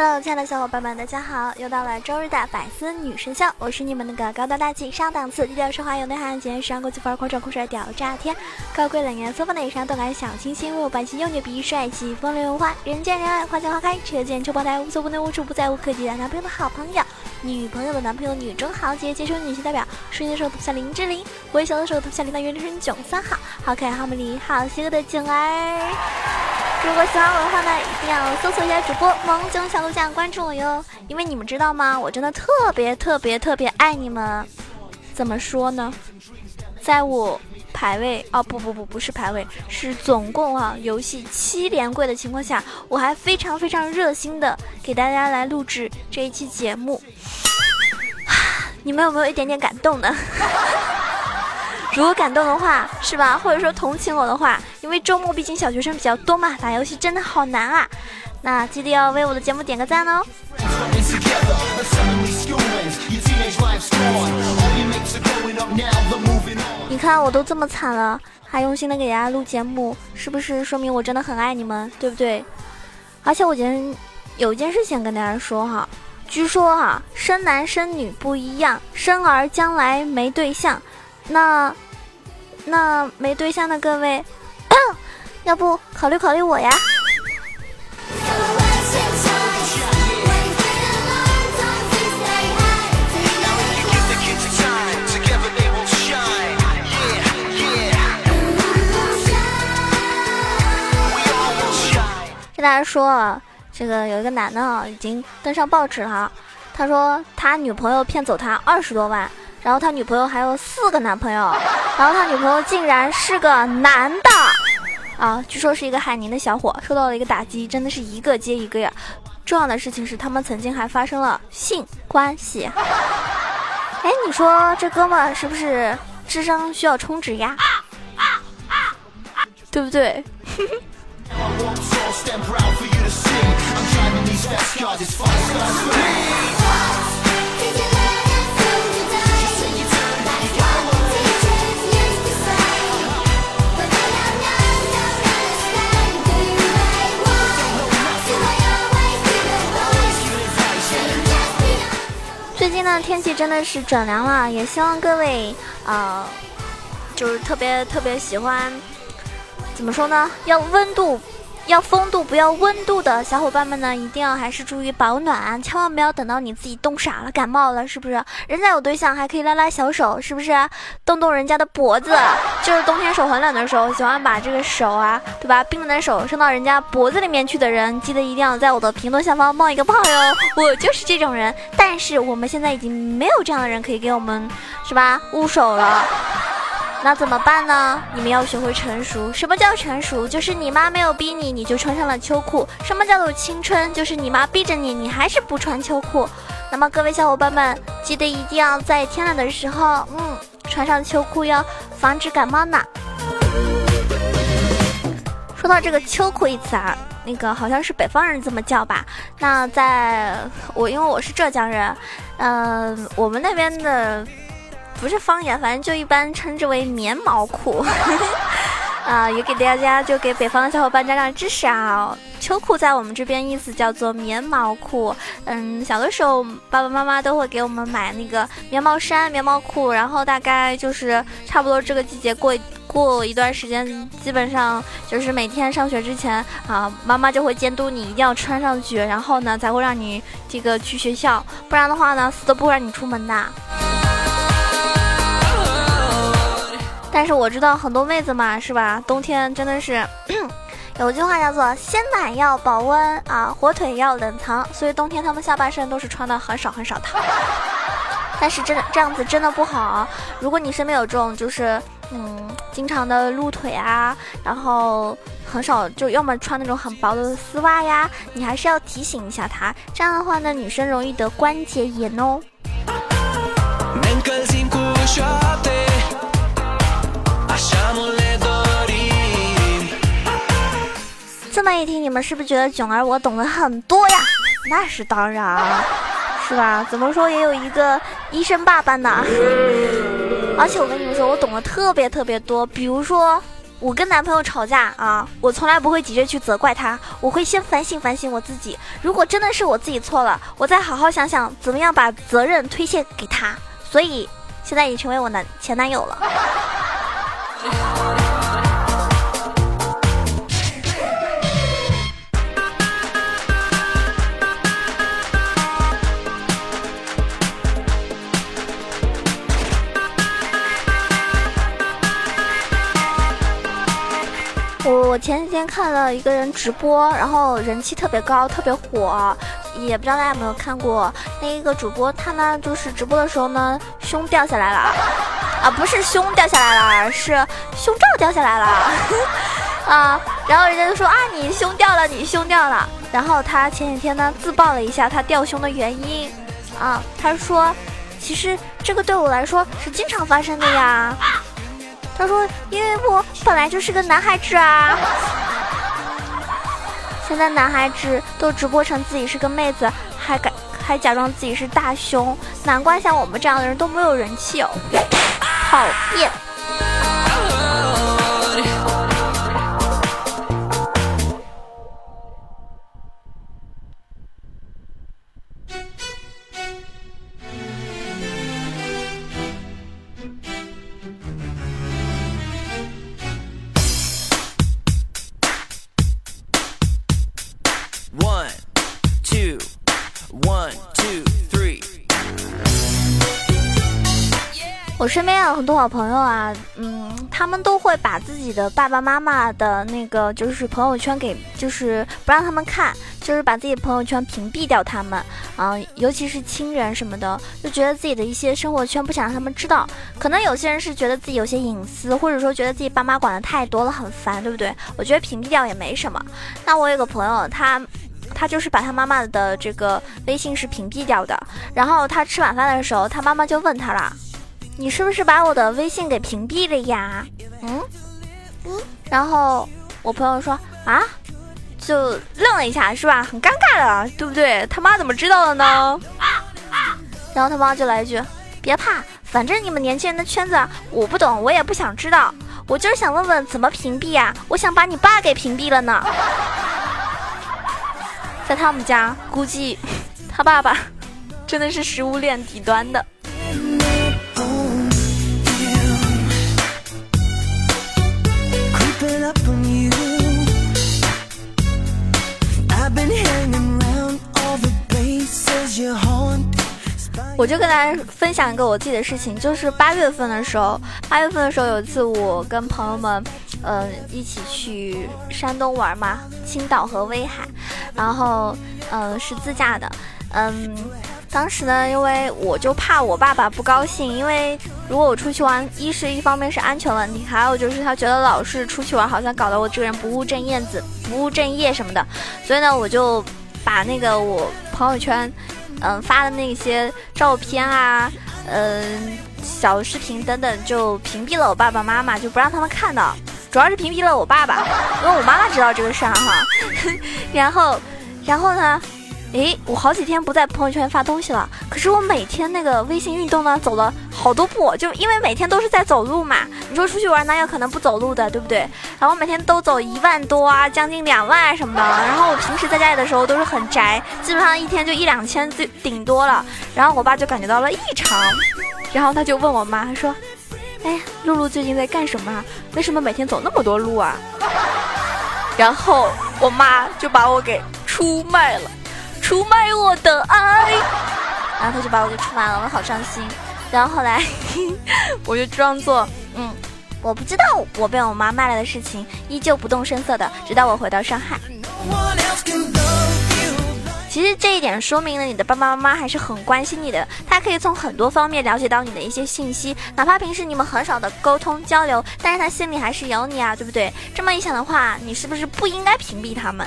Hello，亲爱的小伙伴们，大家好！又到了周日的百思女神秀，我是你们那个高端大气上档次、低调奢华有内涵、简约时尚国际范儿、狂拽酷帅屌炸天、高贵冷艳风范的时尚动感小清新、为我百姓又牛逼帅气风流文化、人见人爱花见花开、车见车爆胎、无所不能无处不在、无可替代男朋友的好朋友、女朋友的男朋友、女中豪杰、杰出女性代表、瞬间的时候特像林志玲，微笑的时候特像林大元生囧三好，好可爱好美丽好邪恶的囧儿。如果喜欢我的话呢，一定要搜索一下主播萌囧小鹿酱，关注我哟。因为你们知道吗？我真的特别特别特别爱你们。怎么说呢？在我排位哦不不不不是排位，是总共啊游戏七连跪的情况下，我还非常非常热心的给大家来录制这一期节目。你们有没有一点点感动呢？如果感动的话，是吧？或者说同情我的话，因为周末毕竟小学生比较多嘛，打游戏真的好难啊。那记得要为我的节目点个赞哦。你看我都这么惨了，还用心的给大家录节目，是不是说明我真的很爱你们，对不对？而且我今天有一件事情跟大家说哈，据说哈，生男生女不一样，生儿将来没对象，那。那没对象的各位，要不考虑考虑我呀？跟大家说，这个有一个男的啊，已经登上报纸了。他说他女朋友骗走他二十多万。然后他女朋友还有四个男朋友，然后他女朋友竟然是个男的，啊，据说是一个海宁的小伙，受到了一个打击，真的是一个接一个呀。重要的事情是，他们曾经还发生了性关系。哎，你说这哥们是不是智商需要充值呀？对不对？最近呢，天气真的是转凉了，也希望各位啊，就是特别特别喜欢，怎么说呢？要温度。要风度不要温度的小伙伴们呢，一定要还是注意保暖，千万不要等到你自己冻傻了、感冒了，是不是？人家有对象还可以拉拉小手，是不是？动动人家的脖子，就是冬天手很冷的时候，喜欢把这个手啊，对吧？冰冷的手伸到人家脖子里面去的人，记得一定要在我的评论下方冒一个泡哟，我就是这种人。但是我们现在已经没有这样的人可以给我们，是吧？捂手了。那怎么办呢？你们要学会成熟。什么叫成熟？就是你妈没有逼你，你就穿上了秋裤。什么叫做青春？就是你妈逼着你，你还是不穿秋裤。那么各位小伙伴们，记得一定要在天冷的时候，嗯，穿上秋裤哟，防止感冒呢。说到这个秋裤一词啊，那个好像是北方人这么叫吧？那在我因为我是浙江人，嗯，我们那边的。不是方言，反正就一般称之为棉毛裤，啊，也给大家就给北方的小伙伴长长知识啊。秋裤在我们这边意思叫做棉毛裤，嗯，小的时候爸爸妈妈都会给我们买那个棉毛衫、棉毛裤，然后大概就是差不多这个季节过过一段时间，基本上就是每天上学之前啊，妈妈就会监督你一定要穿上去，然后呢才会让你这个去学校，不然的话呢死都不会让你出门的。但是我知道很多妹子嘛，是吧？冬天真的是 有句话叫做“鲜奶要保温啊，火腿要冷藏”，所以冬天她们下半身都是穿的很少很少的。但是真的这样子真的不好。如果你身边有这种就是嗯经常的露腿啊，然后很少就要么穿那种很薄的丝袜呀，你还是要提醒一下他。这样的话呢，女生容易得关节炎哦。这么一听，你们是不是觉得囧儿我懂得很多呀？那是当然，是吧？怎么说也有一个医生爸爸呢。而且我跟你们说，我懂得特别特别多。比如说，我跟男朋友吵架啊，我从来不会急着去责怪他，我会先反省反省我自己。如果真的是我自己错了，我再好好想想怎么样把责任推卸给他。所以现在已成为我男前男友了。我我前几天看了一个人直播，然后人气特别高，特别火，也不知道大家有没有看过。那一个主播，他呢就是直播的时候呢胸掉下来了，啊不是胸掉下来了，是胸罩掉下来了，啊，然后人家就说啊你胸掉了，你胸掉了，然后他前几天呢自曝了一下他掉胸的原因，啊他说其实这个对我来说是经常发生的呀。他说：“因为我本来就是个男孩子啊，现在男孩子都直播成自己是个妹子，还敢还假装自己是大胸，难怪像我们这样的人都没有人气哦，讨厌。”我身边有很多好朋友啊，嗯，他们都会把自己的爸爸妈妈的那个就是朋友圈给，就是不让他们看，就是把自己朋友圈屏蔽掉他们，啊，尤其是亲人什么的，就觉得自己的一些生活圈不想让他们知道。可能有些人是觉得自己有些隐私，或者说觉得自己爸妈管的太多了，很烦，对不对？我觉得屏蔽掉也没什么。那我有个朋友，他他就是把他妈妈的这个微信是屏蔽掉的，然后他吃晚饭的时候，他妈妈就问他了。你是不是把我的微信给屏蔽了呀？嗯嗯，然后我朋友说啊，就愣了一下，是吧？很尴尬的，对不对？他妈怎么知道的呢？然后他妈就来一句：别怕，反正你们年轻人的圈子我不懂，我也不想知道。我就是想问问怎么屏蔽呀？我想把你爸给屏蔽了呢。在他们家，估计他爸爸真的是食物链底端的。我就跟大家分享一个我自己的事情，就是八月份的时候，八月份的时候有一次我跟朋友们，嗯，一起去山东玩嘛，青岛和威海，然后嗯是自驾的，嗯，当时呢，因为我就怕我爸爸不高兴，因为如果我出去玩，一是一方面是安全问题，还有就是他觉得老是出去玩，好像搞得我这个人不务正业子，不务正业什么的，所以呢，我就把那个我朋友圈。嗯，发的那些照片啊，嗯，小视频等等，就屏蔽了我爸爸妈妈，就不让他们看到。主要是屏蔽了我爸爸，因为我妈妈知道这个事儿哈。然后，然后呢？诶，我好几天不在朋友圈发东西了，可是我每天那个微信运动呢，走了好多步，就因为每天都是在走路嘛。你说出去玩哪有可能不走路的，对不对？然后每天都走一万多啊，将近两万什么的。然后我平时在家里的时候都是很宅，基本上一天就一两千最顶多了。然后我爸就感觉到了异常，然后他就问我妈，他说：“哎，露露最近在干什么？为什么每天走那么多路啊？”然后我妈就把我给出卖了。出卖我的爱，然后他就把我给出卖了，我好伤心。然后后来我就装作嗯，我不知道我被我妈卖了的事情，依旧不动声色的，直到我回到上海。其实这一点说明了你的爸爸妈妈还是很关心你的，他可以从很多方面了解到你的一些信息，哪怕平时你们很少的沟通交流，但是他心里还是有你啊，对不对？这么一想的话，你是不是不应该屏蔽他们？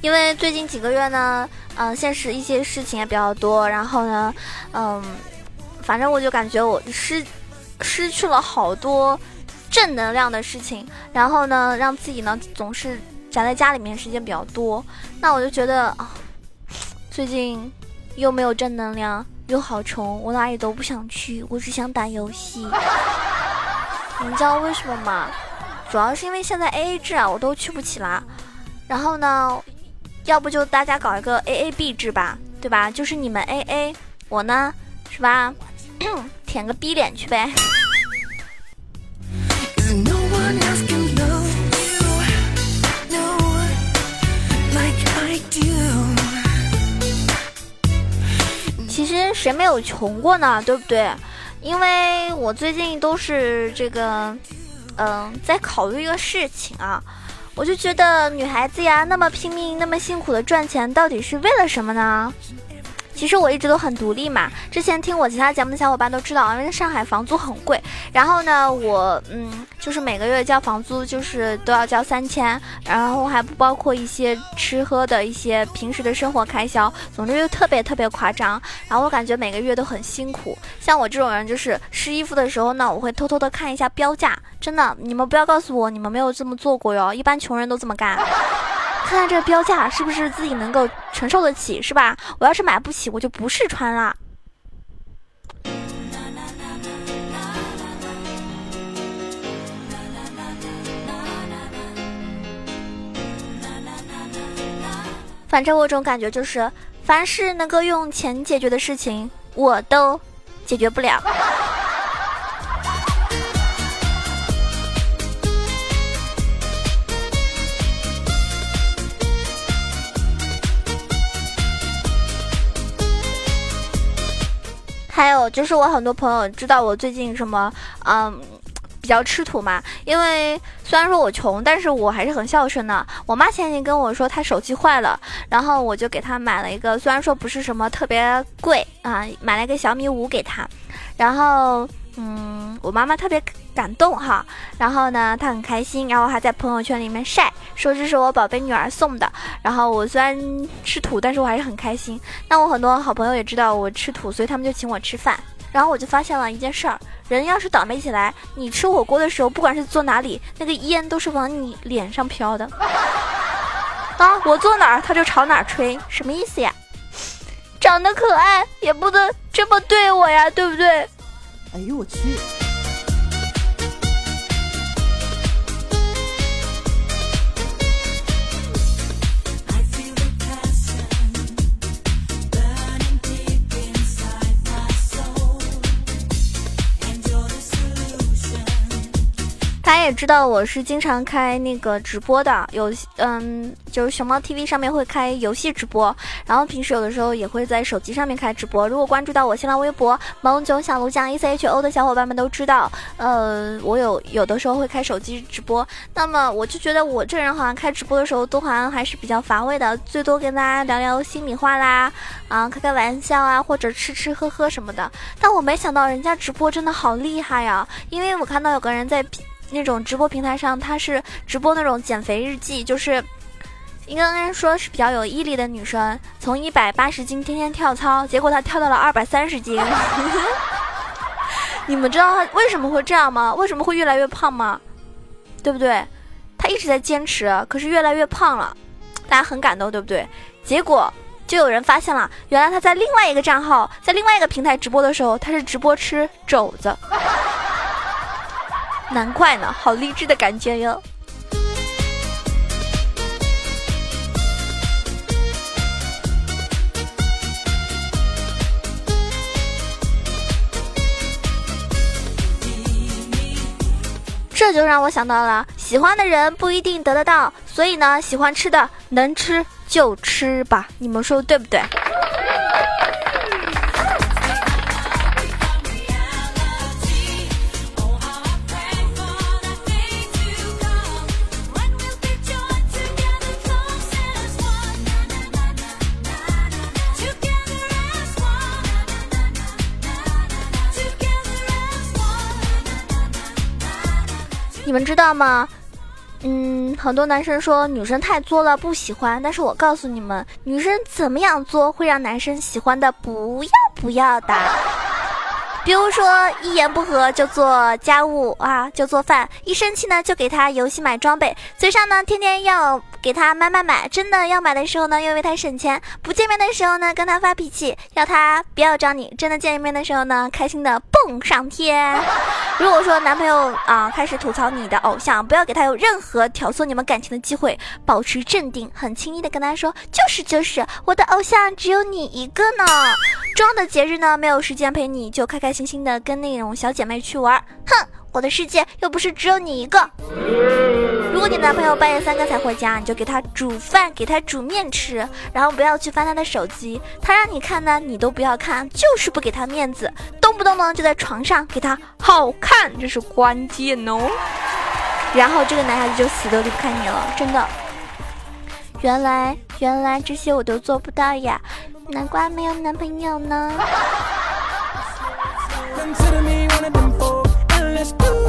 因为最近几个月呢，嗯，现实一些事情也比较多，然后呢，嗯，反正我就感觉我失失去了好多正能量的事情，然后呢，让自己呢总是宅在家里面时间比较多，那我就觉得啊，最近又没有正能量，又好穷，我哪里都不想去，我只想打游戏。你知道为什么吗？主要是因为现在 A A 制啊，我都去不起啦。然后呢？要不就大家搞一个 A A B 制吧，对吧？就是你们 A A，我呢，是吧？舔个逼脸去呗。其实谁没有穷过呢？对不对？因为我最近都是这个，嗯，在考虑一个事情啊。我就觉得女孩子呀，那么拼命、那么辛苦的赚钱，到底是为了什么呢？其实我一直都很独立嘛。之前听我其他节目的小伙伴都知道，因为上海房租很贵。然后呢，我嗯，就是每个月交房租，就是都要交三千，然后还不包括一些吃喝的一些平时的生活开销。总之就特别特别夸张。然后我感觉每个月都很辛苦。像我这种人，就是试衣服的时候呢，我会偷偷的看一下标价。真的，你们不要告诉我你们没有这么做过哟。一般穷人都这么干。看看这个标价是不是自己能够承受得起，是吧？我要是买不起，我就不试穿了。反正我这种感觉就是，凡是能够用钱解决的事情，我都解决不了。还有就是，我很多朋友知道我最近什么，嗯，比较吃土嘛。因为虽然说我穷，但是我还是很孝顺的。我妈前几天跟我说她手机坏了，然后我就给她买了一个，虽然说不是什么特别贵啊，买了一个小米五给她，然后。嗯，我妈妈特别感动哈，然后呢，她很开心，然后还在朋友圈里面晒，说这是我宝贝女儿送的。然后我虽然吃土，但是我还是很开心。那我很多好朋友也知道我吃土，所以他们就请我吃饭。然后我就发现了一件事儿：人要是倒霉起来，你吃火锅的时候，不管是坐哪里，那个烟都是往你脸上飘的。啊，我坐哪儿，他就朝哪儿吹，什么意思呀？长得可爱也不能这么对我呀，对不对？哎呦我去！大家也知道我是经常开那个直播的，有嗯，就是熊猫 TV 上面会开游戏直播，然后平时有的时候也会在手机上面开直播。如果关注到我新浪微博萌囧小卢酱 E C H O 的小伙伴们都知道，呃，我有有的时候会开手机直播。那么我就觉得我这人好像开直播的时候都好像还是比较乏味的，最多跟大家聊聊心里话啦，啊，开开玩笑啊，或者吃吃喝喝什么的。但我没想到人家直播真的好厉害呀，因为我看到有个人在。那种直播平台上，他是直播那种减肥日记，就是应该说是比较有毅力的女生，从一百八十斤天天跳操，结果她跳到了二百三十斤。你们知道她为什么会这样吗？为什么会越来越胖吗？对不对？她一直在坚持，可是越来越胖了，大家很感动，对不对？结果就有人发现了，原来她在另外一个账号，在另外一个平台直播的时候，她是直播吃肘子。难怪呢，好励志的感觉哟。这就让我想到了，喜欢的人不一定得得到，所以呢，喜欢吃的能吃就吃吧，你们说对不对？你们知道吗？嗯，很多男生说女生太作了不喜欢，但是我告诉你们，女生怎么样作会让男生喜欢的不要不要的。比如说一言不合就做家务啊，就做饭；一生气呢就给他游戏买装备；嘴上呢天天要给他买买买，真的要买的时候呢又为他省钱；不见面的时候呢跟他发脾气，要他不要找你；真的见面的时候呢开心的蹦上天。如果说男朋友啊开始吐槽你的偶像，不要给他有任何挑唆你们感情的机会，保持镇定，很轻易的跟他说：“就是就是，我的偶像只有你一个呢。”重要的节日呢没有时间陪你，就开开心心的跟那种小姐妹去玩。哼，我的世界又不是只有你一个。如果你男朋友半夜三更才回家，你就给他煮饭，给他煮面吃，然后不要去翻他的手机。他让你看呢，你都不要看，就是不给他面子。动不动呢就在床上给他好看，这是关键哦。然后这个男孩子就死都离不开你了，真的。原来原来这些我都做不到呀。难怪没有男朋友呢。Consider me one of them four, and let's do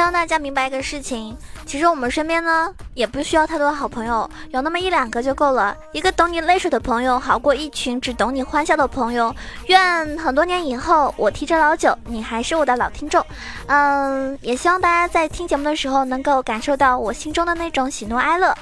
希望大家明白一个事情，其实我们身边呢也不需要太多好朋友，有那么一两个就够了。一个懂你泪水的朋友，好过一群只懂你欢笑的朋友。愿很多年以后，我提着老酒，你还是我的老听众。嗯，也希望大家在听节目的时候，能够感受到我心中的那种喜怒哀乐。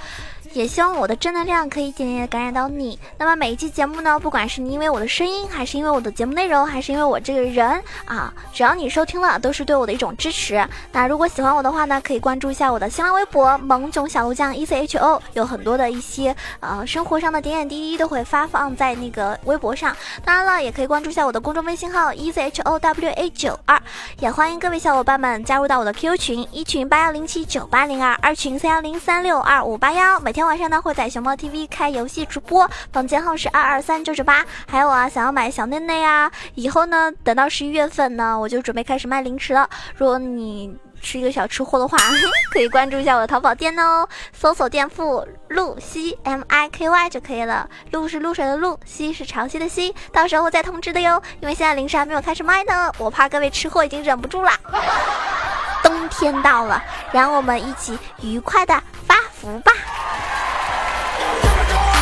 也希望我的正能量可以一点点感染到你。那么每一期节目呢，不管是你因为我的声音，还是因为我的节目内容，还是因为我这个人啊，只要你收听了，都是对我的一种支持。那如果喜欢我的话呢，可以关注一下我的新浪微博“萌囧小鹿酱 E C H O”，有很多的一些呃生活上的点点滴滴都会发放在那个微博上。当然了，也可以关注一下我的公众微信号 “E C H O W A 九二”，也欢迎各位小伙伴们加入到我的 QQ 群：一群八幺零七九八零二，二群三幺零三六二五八幺。每天。晚上呢会在熊猫 TV 开游戏直播，房间号是二二三九九八。还有啊，想要买小内内啊，以后呢等到十一月份呢，我就准备开始卖零食了。如果你是一个小吃货的话，可以关注一下我的淘宝店哦，搜索店铺露西 M I K Y 就可以了。露是露水的露，西是潮汐的西，到时候再通知的哟。因为现在零食还没有开始卖呢，我怕各位吃货已经忍不住了。冬天到了，让我们一起愉快的发福吧。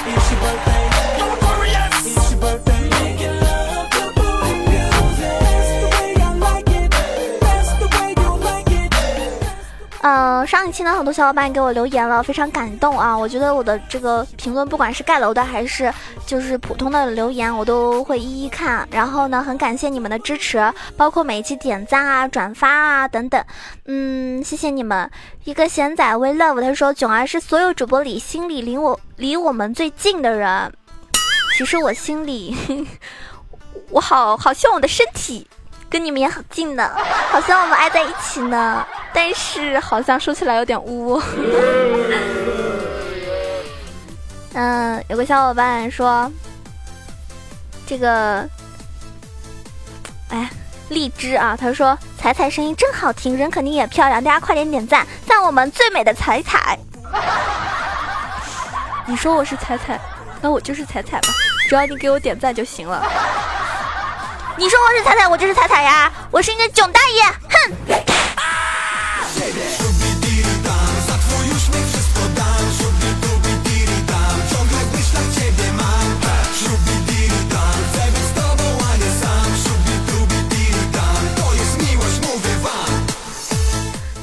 beautiful. 嗯，上一期呢，很多小伙伴给我留言了，非常感动啊！我觉得我的这个评论，不管是盖楼的还是就是普通的留言，我都会一一看。然后呢，很感谢你们的支持，包括每一期点赞啊、转发啊等等。嗯，谢谢你们。一个贤仔 we love 他说，囧儿是所有主播里心里离我离我们最近的人。其实我心里，我好好希望我的身体。跟你们也很近呢，好像我们挨在一起呢，但是好像说起来有点污。嗯，有个小伙伴说，这个，哎，荔枝啊，他说彩彩声音真好听，人肯定也漂亮，大家快点点赞，赞我们最美的彩彩。你说我是彩彩，那我就是彩彩吧，只要你给我点赞就行了。你说我是彩彩，我就是彩彩呀！我是你的囧大爷，哼！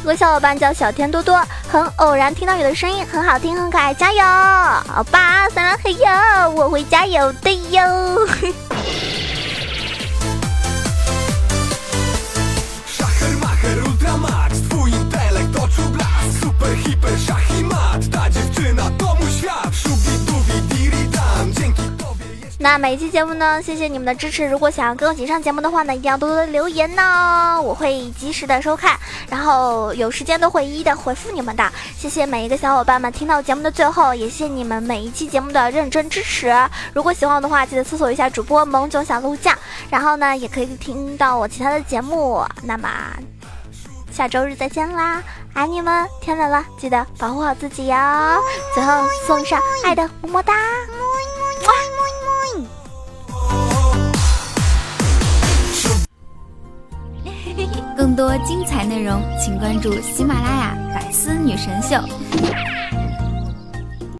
有个小伙伴叫小天多多，很偶然听到你的声音，很好听，很可爱，加油！好吧，三郎嘿哟，我会加油的哟。那每一期节目呢，谢谢你们的支持。如果想要跟我一起上节目的话呢，一定要多多的留言呢，我会及时的收看，然后有时间都会一一的回复你们的。谢谢每一个小伙伴们听到节目的最后，也谢谢你们每一期节目的认真支持。如果喜欢我的话，记得搜索一下主播萌囧小鹿酱，然后呢，也可以听到我其他的节目。那么。下周日再见啦，爱你们！天冷了，记得保护好自己哟。最后送上爱的么么哒，更多精彩内容，请关注喜马拉雅《百思女神秀》。